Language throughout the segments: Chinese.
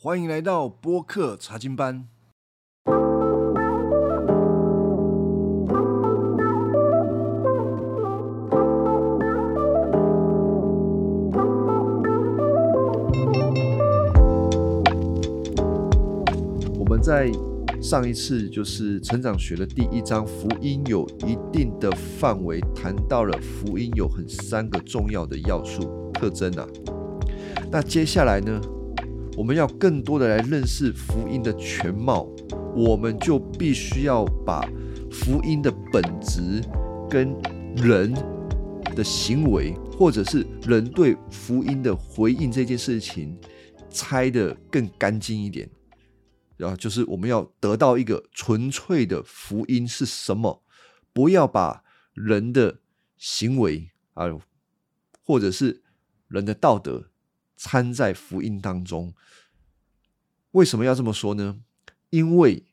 欢迎来到播客查经班。我们在上一次就是成长学的第一章，福音有一定的范围，谈到了福音有很三个重要的要素特征啊。那接下来呢，我们要更多的来认识福音的全貌，我们就必须要把福音的本质跟人的行为，或者是人对福音的回应这件事情拆得更干净一点。然后就是我们要得到一个纯粹的福音是什么？不要把人的行为啊，或者是人的道德参在福音当中。为什么要这么说呢？因为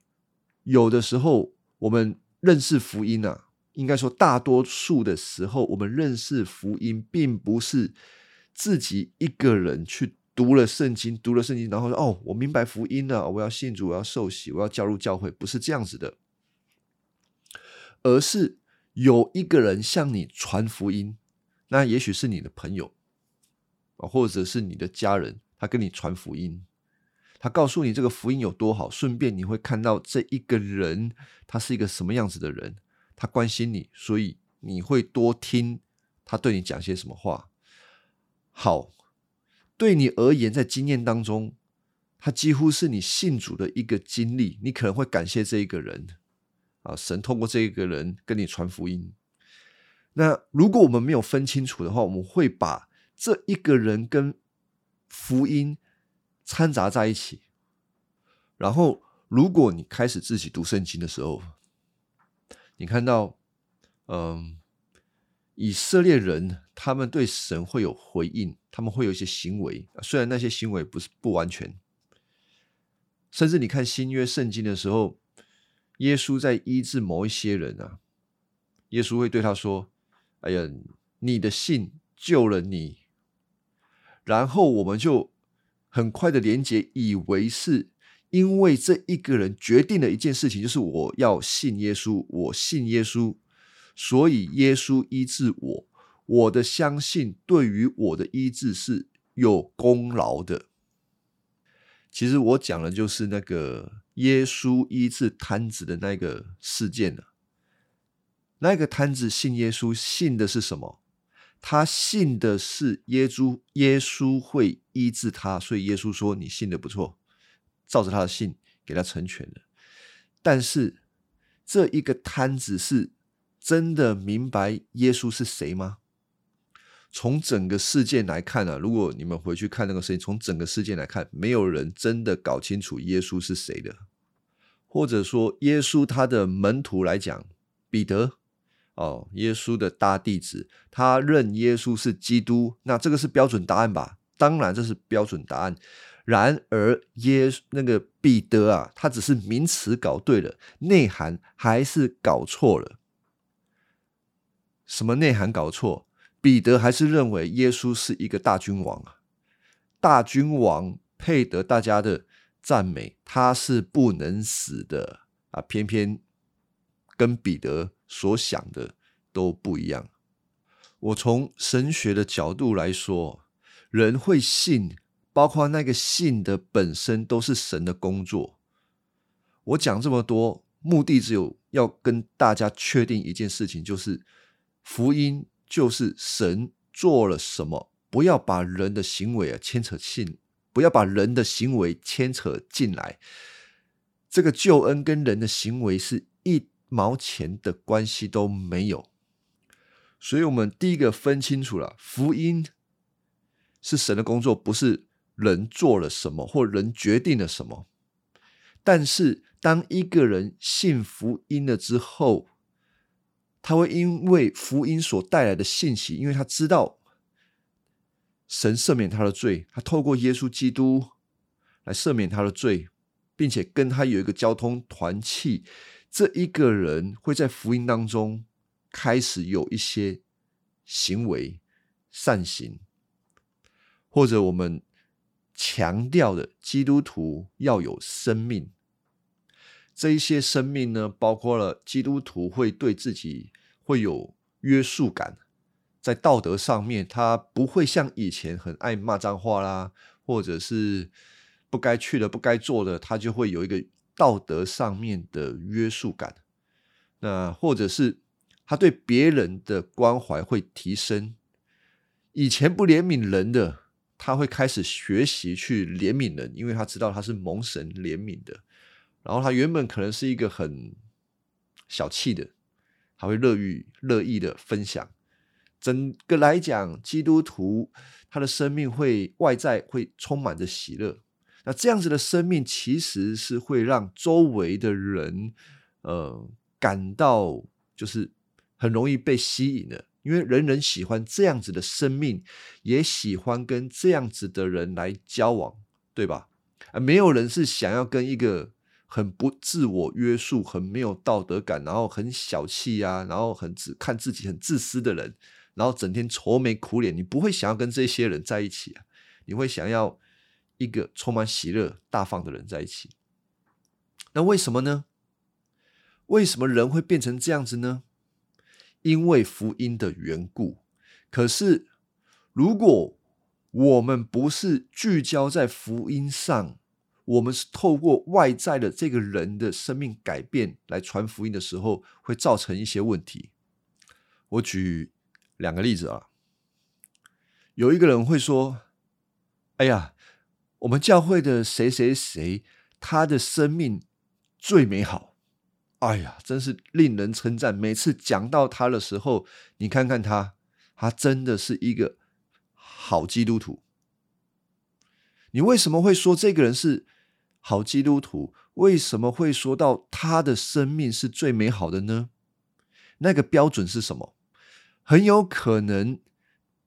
有的时候我们认识福音啊，应该说大多数的时候，我们认识福音，并不是自己一个人去。读了圣经，读了圣经，然后说：“哦，我明白福音了，我要信主，我要受洗，我要加入教会。”不是这样子的，而是有一个人向你传福音，那也许是你的朋友，或者是你的家人，他跟你传福音，他告诉你这个福音有多好，顺便你会看到这一个人他是一个什么样子的人，他关心你，所以你会多听他对你讲些什么话。好。对你而言，在经验当中，他几乎是你信主的一个经历。你可能会感谢这一个人啊，神通过这一个人跟你传福音。那如果我们没有分清楚的话，我们会把这一个人跟福音掺杂在一起。然后，如果你开始自己读圣经的时候，你看到，嗯。以色列人他们对神会有回应，他们会有一些行为，虽然那些行为不是不完全。甚至你看新约圣经的时候，耶稣在医治某一些人啊，耶稣会对他说：“哎呀，你的信救了你。”然后我们就很快的连结，以为是因为这一个人决定了一件事情，就是我要信耶稣，我信耶稣。所以耶稣医治我，我的相信对于我的医治是有功劳的。其实我讲的就是那个耶稣医治摊子的那个事件了。那个摊子信耶稣，信的是什么？他信的是耶稣，耶稣会医治他，所以耶稣说：“你信的不错，照着他的信给他成全了。”但是这一个摊子是。真的明白耶稣是谁吗？从整个事件来看呢，如果你们回去看那个事情，从整个事件来看，没有人真的搞清楚耶稣是谁的，或者说耶稣他的门徒来讲，彼得哦，耶稣的大弟子，他认耶稣是基督，那这个是标准答案吧？当然这是标准答案。然而耶那个彼得啊，他只是名词搞对了，内涵还是搞错了。什么内涵搞错？彼得还是认为耶稣是一个大君王啊，大君王配得大家的赞美，他是不能死的啊！偏偏跟彼得所想的都不一样。我从神学的角度来说，人会信，包括那个信的本身，都是神的工作。我讲这么多，目的只有要跟大家确定一件事情，就是。福音就是神做了什么，不要把人的行为啊牵扯进，不要把人的行为牵扯进来。这个救恩跟人的行为是一毛钱的关系都没有。所以，我们第一个分清楚了，福音是神的工作，不是人做了什么或人决定了什么。但是，当一个人信福音了之后，他会因为福音所带来的信息，因为他知道神赦免他的罪，他透过耶稣基督来赦免他的罪，并且跟他有一个交通团契。这一个人会在福音当中开始有一些行为善行，或者我们强调的基督徒要有生命。这一些生命呢，包括了基督徒会对自己会有约束感，在道德上面，他不会像以前很爱骂脏话啦，或者是不该去的、不该做的，他就会有一个道德上面的约束感。那或者是他对别人的关怀会提升，以前不怜悯人的，他会开始学习去怜悯人，因为他知道他是蒙神怜悯的。然后他原本可能是一个很小气的，他会乐于乐意的分享。整个来讲，基督徒他的生命会外在会充满着喜乐。那这样子的生命其实是会让周围的人，呃，感到就是很容易被吸引的，因为人人喜欢这样子的生命，也喜欢跟这样子的人来交往，对吧？啊，没有人是想要跟一个。很不自我约束，很没有道德感，然后很小气啊，然后很只看自己、很自私的人，然后整天愁眉苦脸，你不会想要跟这些人在一起啊？你会想要一个充满喜乐、大方的人在一起。那为什么呢？为什么人会变成这样子呢？因为福音的缘故。可是，如果我们不是聚焦在福音上，我们是透过外在的这个人的生命改变来传福音的时候，会造成一些问题。我举两个例子啊，有一个人会说：“哎呀，我们教会的谁谁谁，他的生命最美好。哎呀，真是令人称赞。每次讲到他的时候，你看看他，他真的是一个好基督徒。你为什么会说这个人是？”好基督徒为什么会说到他的生命是最美好的呢？那个标准是什么？很有可能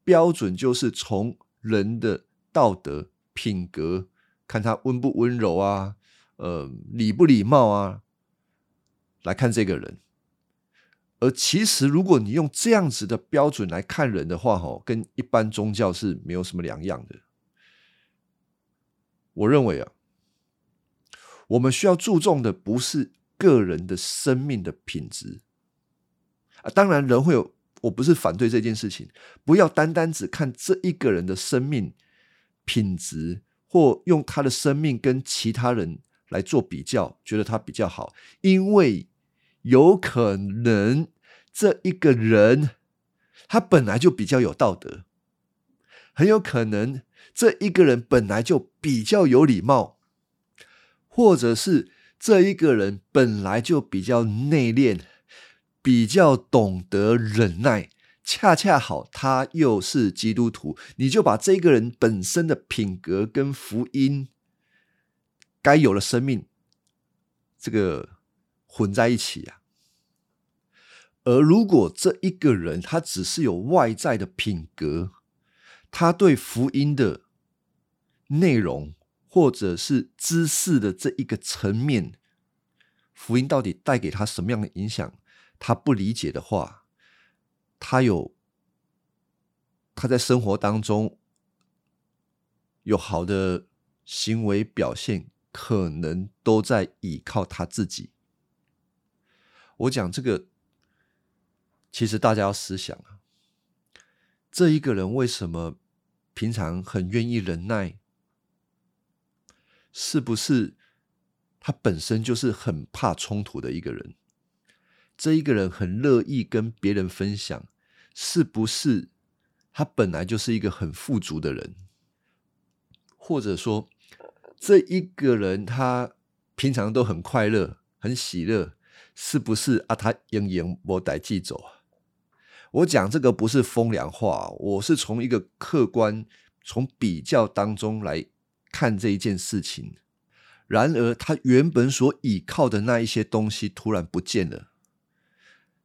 标准就是从人的道德品格，看他温不温柔啊，呃，礼不礼貌啊，来看这个人。而其实，如果你用这样子的标准来看人的话，哈，跟一般宗教是没有什么两样的。我认为啊。我们需要注重的不是个人的生命的品质啊，当然人会有，我不是反对这件事情，不要单单只看这一个人的生命品质，或用他的生命跟其他人来做比较，觉得他比较好，因为有可能这一个人他本来就比较有道德，很有可能这一个人本来就比较有礼貌。或者是这一个人本来就比较内敛，比较懂得忍耐，恰恰好他又是基督徒，你就把这个人本身的品格跟福音该有的生命，这个混在一起啊。而如果这一个人他只是有外在的品格，他对福音的内容。或者是知识的这一个层面，福音到底带给他什么样的影响？他不理解的话，他有他在生活当中有好的行为表现，可能都在依靠他自己。我讲这个，其实大家要思想啊，这一个人为什么平常很愿意忍耐？是不是他本身就是很怕冲突的一个人？这一个人很乐意跟别人分享，是不是他本来就是一个很富足的人？或者说，这一个人他平常都很快乐、很喜乐，是不是啊？他应应我带记走啊？我讲这个不是风凉话，我是从一个客观、从比较当中来。看这一件事情，然而他原本所倚靠的那一些东西突然不见了，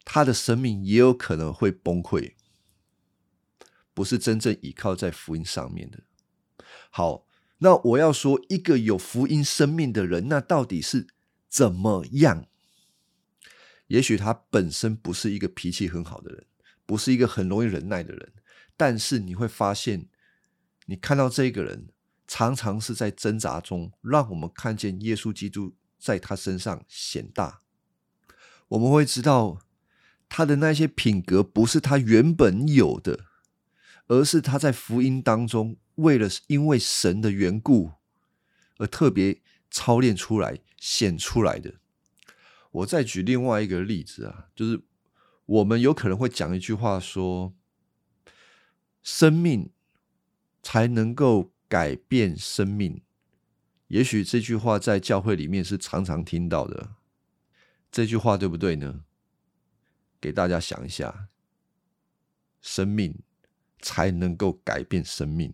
他的生命也有可能会崩溃，不是真正倚靠在福音上面的。好，那我要说，一个有福音生命的人，那到底是怎么样？也许他本身不是一个脾气很好的人，不是一个很容易忍耐的人，但是你会发现，你看到这个人。常常是在挣扎中，让我们看见耶稣基督在他身上显大。我们会知道他的那些品格不是他原本有的，而是他在福音当中为了因为神的缘故而特别操练出来显出来的。我再举另外一个例子啊，就是我们有可能会讲一句话说：“生命才能够改变生命。”也许这句话在教会里面是常常听到的。这句话对不对呢？给大家想一下，生命才能够改变生命。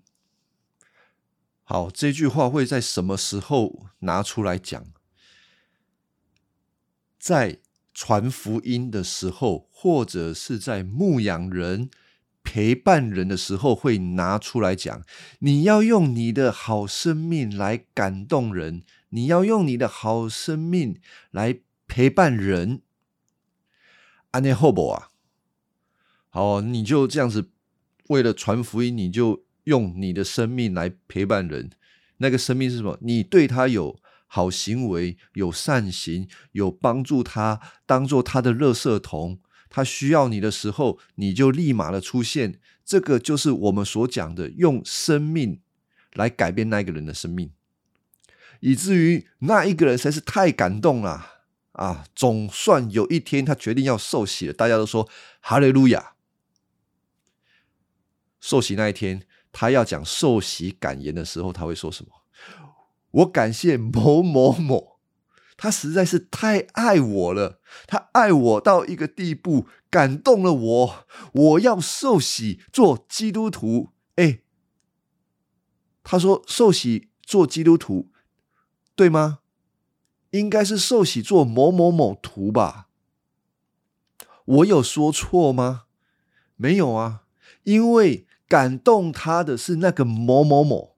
好，这句话会在什么时候拿出来讲？在传福音的时候，或者是在牧养人、陪伴人的时候，会拿出来讲。你要用你的好生命来感动人，你要用你的好生命来。陪伴人，安内后不啊？好，你就这样子，为了传福音，你就用你的生命来陪伴人。那个生命是什么？你对他有好行为，有善行，有帮助他，当做他的热色桶。他需要你的时候，你就立马的出现。这个就是我们所讲的，用生命来改变那个人的生命，以至于那一个人实在是太感动了。啊，总算有一天他决定要受洗了。大家都说哈利路亚。受洗那一天，他要讲受洗感言的时候，他会说什么？我感谢某某某，他实在是太爱我了，他爱我到一个地步，感动了我。我要受洗做基督徒。哎，他说受洗做基督徒，对吗？应该是受洗做某某某图吧？我有说错吗？没有啊，因为感动他的是那个某某某，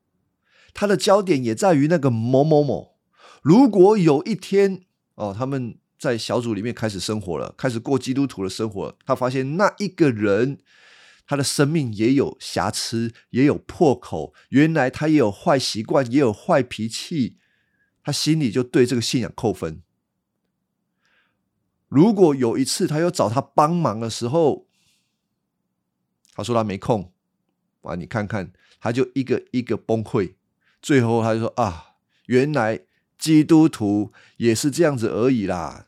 他的焦点也在于那个某某某。如果有一天哦，他们在小组里面开始生活了，开始过基督徒的生活，他发现那一个人他的生命也有瑕疵，也有破口，原来他也有坏习惯，也有坏脾气。他心里就对这个信仰扣分。如果有一次他又找他帮忙的时候，他说他没空，啊，你看看，他就一个一个崩溃。最后他就说啊，原来基督徒也是这样子而已啦。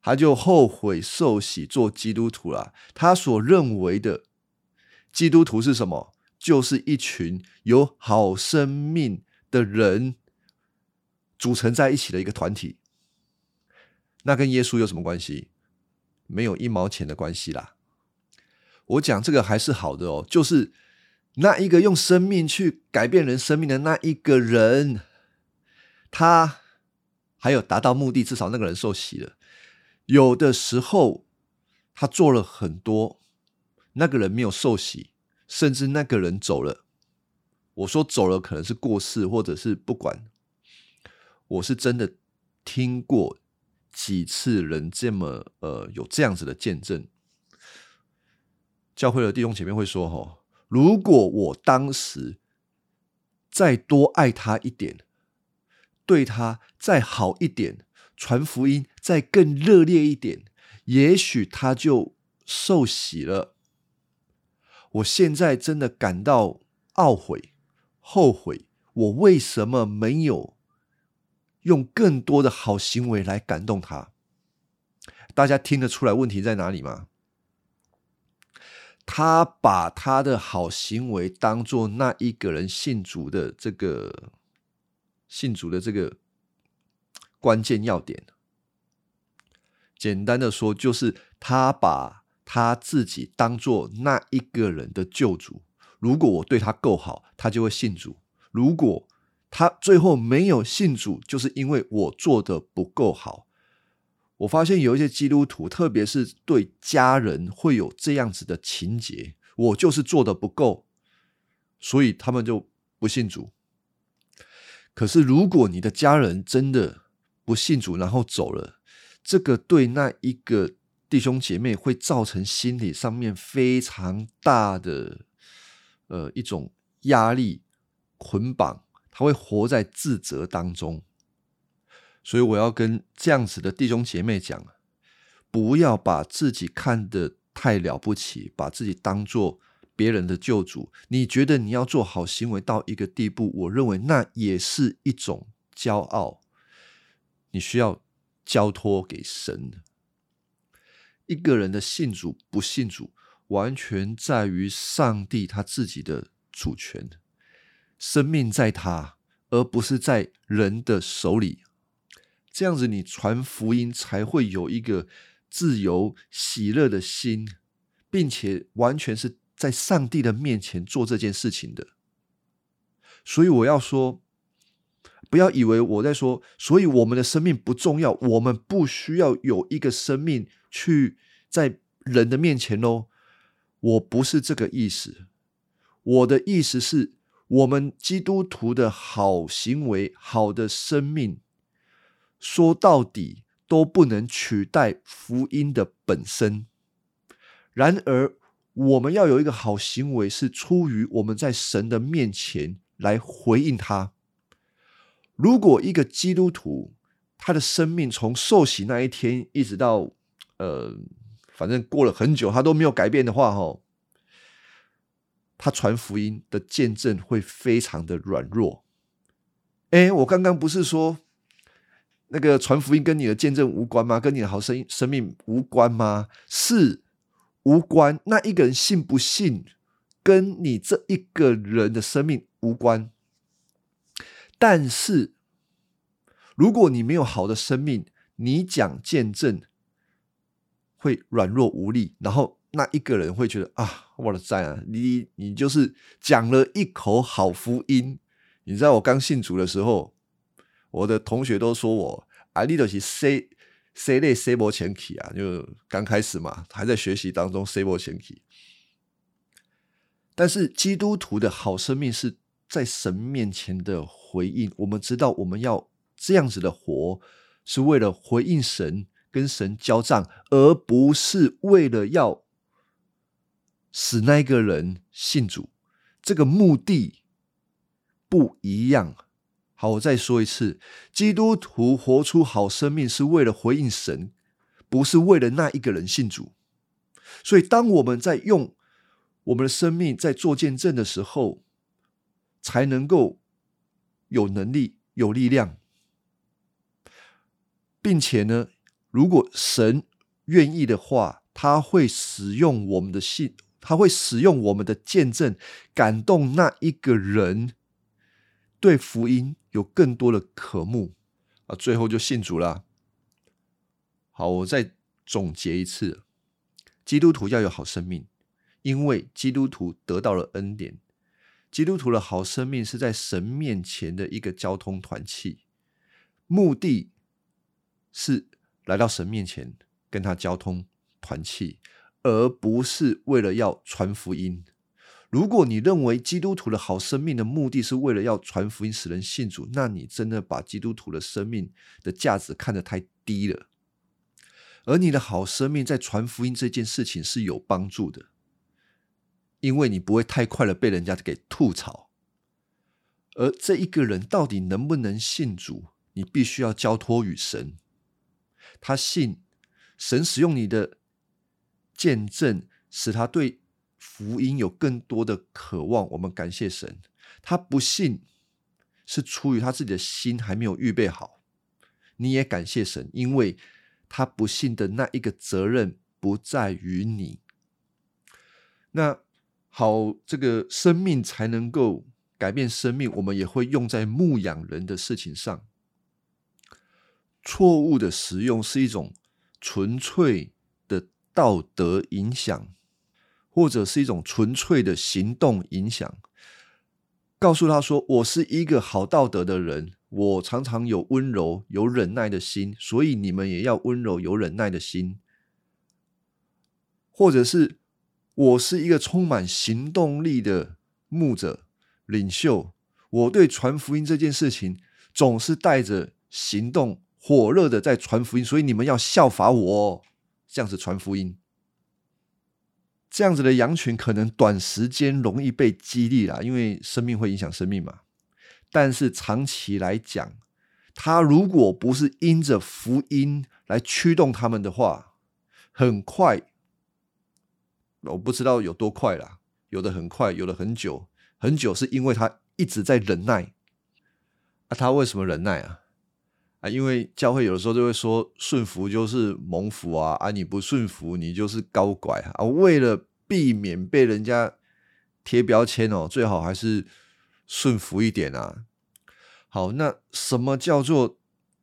他就后悔受洗做基督徒了。他所认为的基督徒是什么？就是一群有好生命的人。组成在一起的一个团体，那跟耶稣有什么关系？没有一毛钱的关系啦。我讲这个还是好的哦，就是那一个用生命去改变人生命的那一个人，他还有达到目的，至少那个人受洗了。有的时候他做了很多，那个人没有受洗，甚至那个人走了。我说走了，可能是过世，或者是不管。我是真的听过几次人这么呃有这样子的见证，教会的弟兄姐妹会说：“哈，如果我当时再多爱他一点，对他再好一点，传福音再更热烈一点，也许他就受洗了。”我现在真的感到懊悔、后悔，我为什么没有？用更多的好行为来感动他，大家听得出来问题在哪里吗？他把他的好行为当做那一个人信主的这个信主的这个关键要点。简单的说，就是他把他自己当做那一个人的救主。如果我对他够好，他就会信主。如果他最后没有信主，就是因为我做的不够好。我发现有一些基督徒，特别是对家人会有这样子的情节，我就是做的不够，所以他们就不信主。可是如果你的家人真的不信主，然后走了，这个对那一个弟兄姐妹会造成心理上面非常大的呃一种压力。捆绑，他会活在自责当中。所以我要跟这样子的弟兄姐妹讲，不要把自己看得太了不起，把自己当做别人的救主。你觉得你要做好行为到一个地步，我认为那也是一种骄傲。你需要交托给神。一个人的信主不信主，完全在于上帝他自己的主权，生命在他，而不是在人的手里。这样子，你传福音才会有一个自由喜乐的心，并且完全是在上帝的面前做这件事情的。所以我要说，不要以为我在说，所以我们的生命不重要，我们不需要有一个生命去在人的面前喽。我不是这个意思，我的意思是我们基督徒的好行为、好的生命。说到底都不能取代福音的本身。然而，我们要有一个好行为，是出于我们在神的面前来回应他。如果一个基督徒他的生命从受洗那一天一直到呃，反正过了很久，他都没有改变的话，哈，他传福音的见证会非常的软弱。哎，我刚刚不是说？那个传福音跟你的见证无关吗？跟你的好生生命无关吗？是无关。那一个人信不信，跟你这一个人的生命无关。但是，如果你没有好的生命，你讲见证会软弱无力，然后那一个人会觉得啊，我的在啊，你你就是讲了一口好福音。你知道我刚信主的时候。我的同学都说我啊，你都是 C C 类 C 波前期啊，就刚开始嘛，还在学习当中 C 波前期。但是基督徒的好生命是在神面前的回应。我们知道我们要这样子的活，是为了回应神，跟神交战，而不是为了要使那一个人信主。这个目的不一样。好，我再说一次，基督徒活出好生命是为了回应神，不是为了那一个人信主。所以，当我们在用我们的生命在做见证的时候，才能够有能力、有力量，并且呢，如果神愿意的话，他会使用我们的信，他会使用我们的见证，感动那一个人对福音。有更多的渴慕啊，最后就信主了。好，我再总结一次：基督徒要有好生命，因为基督徒得到了恩典。基督徒的好生命是在神面前的一个交通团契，目的是来到神面前跟他交通团契，而不是为了要传福音。如果你认为基督徒的好生命的目的是为了要传福音使人信主，那你真的把基督徒的生命的价值看得太低了。而你的好生命在传福音这件事情是有帮助的，因为你不会太快的被人家给吐槽。而这一个人到底能不能信主，你必须要交托于神。他信神使用你的见证，使他对。福音有更多的渴望，我们感谢神。他不信是出于他自己的心还没有预备好。你也感谢神，因为他不信的那一个责任不在于你。那好，这个生命才能够改变生命，我们也会用在牧养人的事情上。错误的使用是一种纯粹道德影响。或者是一种纯粹的行动影响，告诉他说：“我是一个好道德的人，我常常有温柔、有忍耐的心，所以你们也要温柔、有忍耐的心。”或者是我是一个充满行动力的牧者、领袖，我对传福音这件事情总是带着行动、火热的在传福音，所以你们要效法我，这样子传福音。这样子的羊群可能短时间容易被激励啦，因为生命会影响生命嘛。但是长期来讲，他如果不是因着福音来驱动他们的话，很快，我不知道有多快啦，有的很快，有的很久，很久是因为他一直在忍耐。啊，他为什么忍耐啊？因为教会有的时候就会说顺服就是蒙福啊，啊，你不顺服你就是高拐啊。为了避免被人家贴标签哦，最好还是顺服一点啊。好，那什么叫做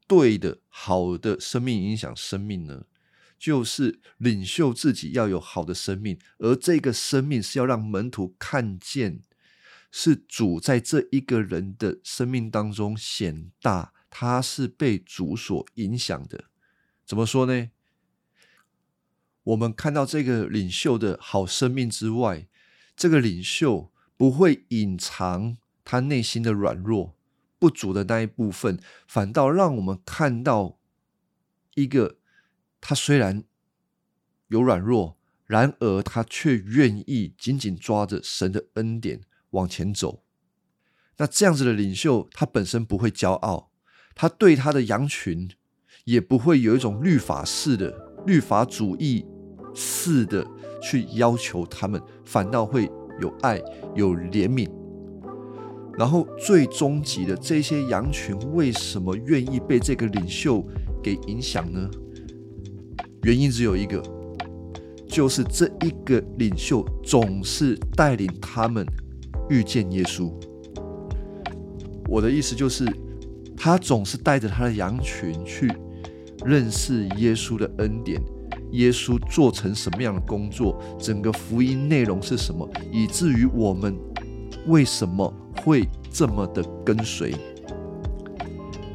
对的、好的生命影响生命呢？就是领袖自己要有好的生命，而这个生命是要让门徒看见，是主在这一个人的生命当中显大。他是被主所影响的，怎么说呢？我们看到这个领袖的好生命之外，这个领袖不会隐藏他内心的软弱、不足的那一部分，反倒让我们看到一个他虽然有软弱，然而他却愿意紧紧抓着神的恩典往前走。那这样子的领袖，他本身不会骄傲。他对他的羊群也不会有一种律法式的律法主义式的去要求他们，反倒会有爱有怜悯。然后最终极的这些羊群为什么愿意被这个领袖给影响呢？原因只有一个，就是这一个领袖总是带领他们遇见耶稣。我的意思就是。他总是带着他的羊群去认识耶稣的恩典，耶稣做成什么样的工作，整个福音内容是什么，以至于我们为什么会这么的跟随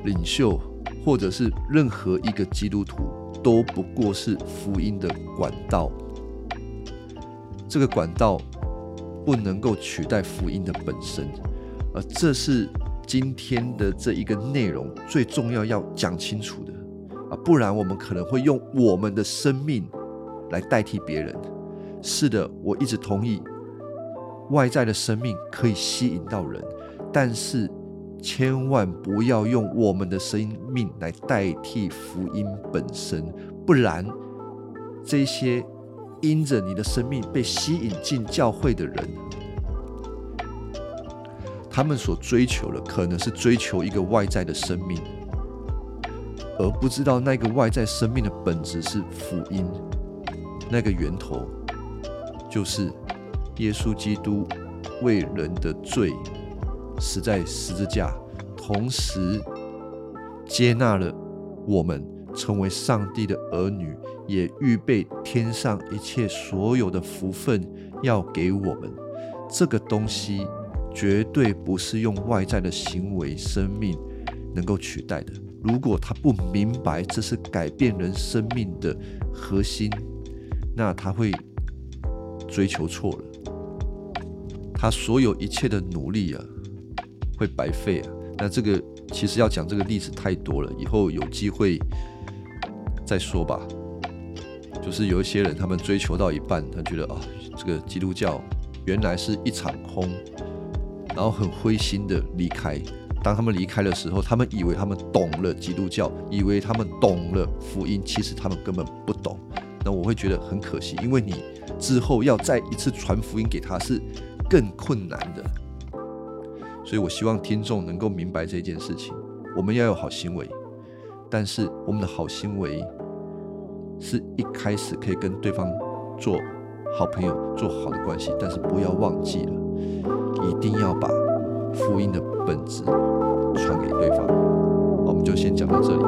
领袖，或者是任何一个基督徒，都不过是福音的管道。这个管道不能够取代福音的本身，而这是。今天的这一个内容最重要要讲清楚的啊，不然我们可能会用我们的生命来代替别人。是的，我一直同意，外在的生命可以吸引到人，但是千万不要用我们的生命来代替福音本身，不然这些因着你的生命被吸引进教会的人。他们所追求的可能是追求一个外在的生命，而不知道那个外在生命的本质是福音，那个源头就是耶稣基督为人的罪死在十字架，同时接纳了我们成为上帝的儿女，也预备天上一切所有的福分要给我们。这个东西。绝对不是用外在的行为、生命能够取代的。如果他不明白这是改变人生命的核心，那他会追求错了。他所有一切的努力啊，会白费啊。那这个其实要讲这个例子太多了，以后有机会再说吧。就是有一些人，他们追求到一半，他觉得啊，这个基督教原来是一场空。然后很灰心的离开。当他们离开的时候，他们以为他们懂了基督教，以为他们懂了福音，其实他们根本不懂。那我会觉得很可惜，因为你之后要再一次传福音给他是更困难的。所以我希望听众能够明白这件事情：我们要有好行为，但是我们的好行为是一开始可以跟对方做好朋友、做好的关系，但是不要忘记了。一定要把福音的本质传给对方。我们就先讲到这里。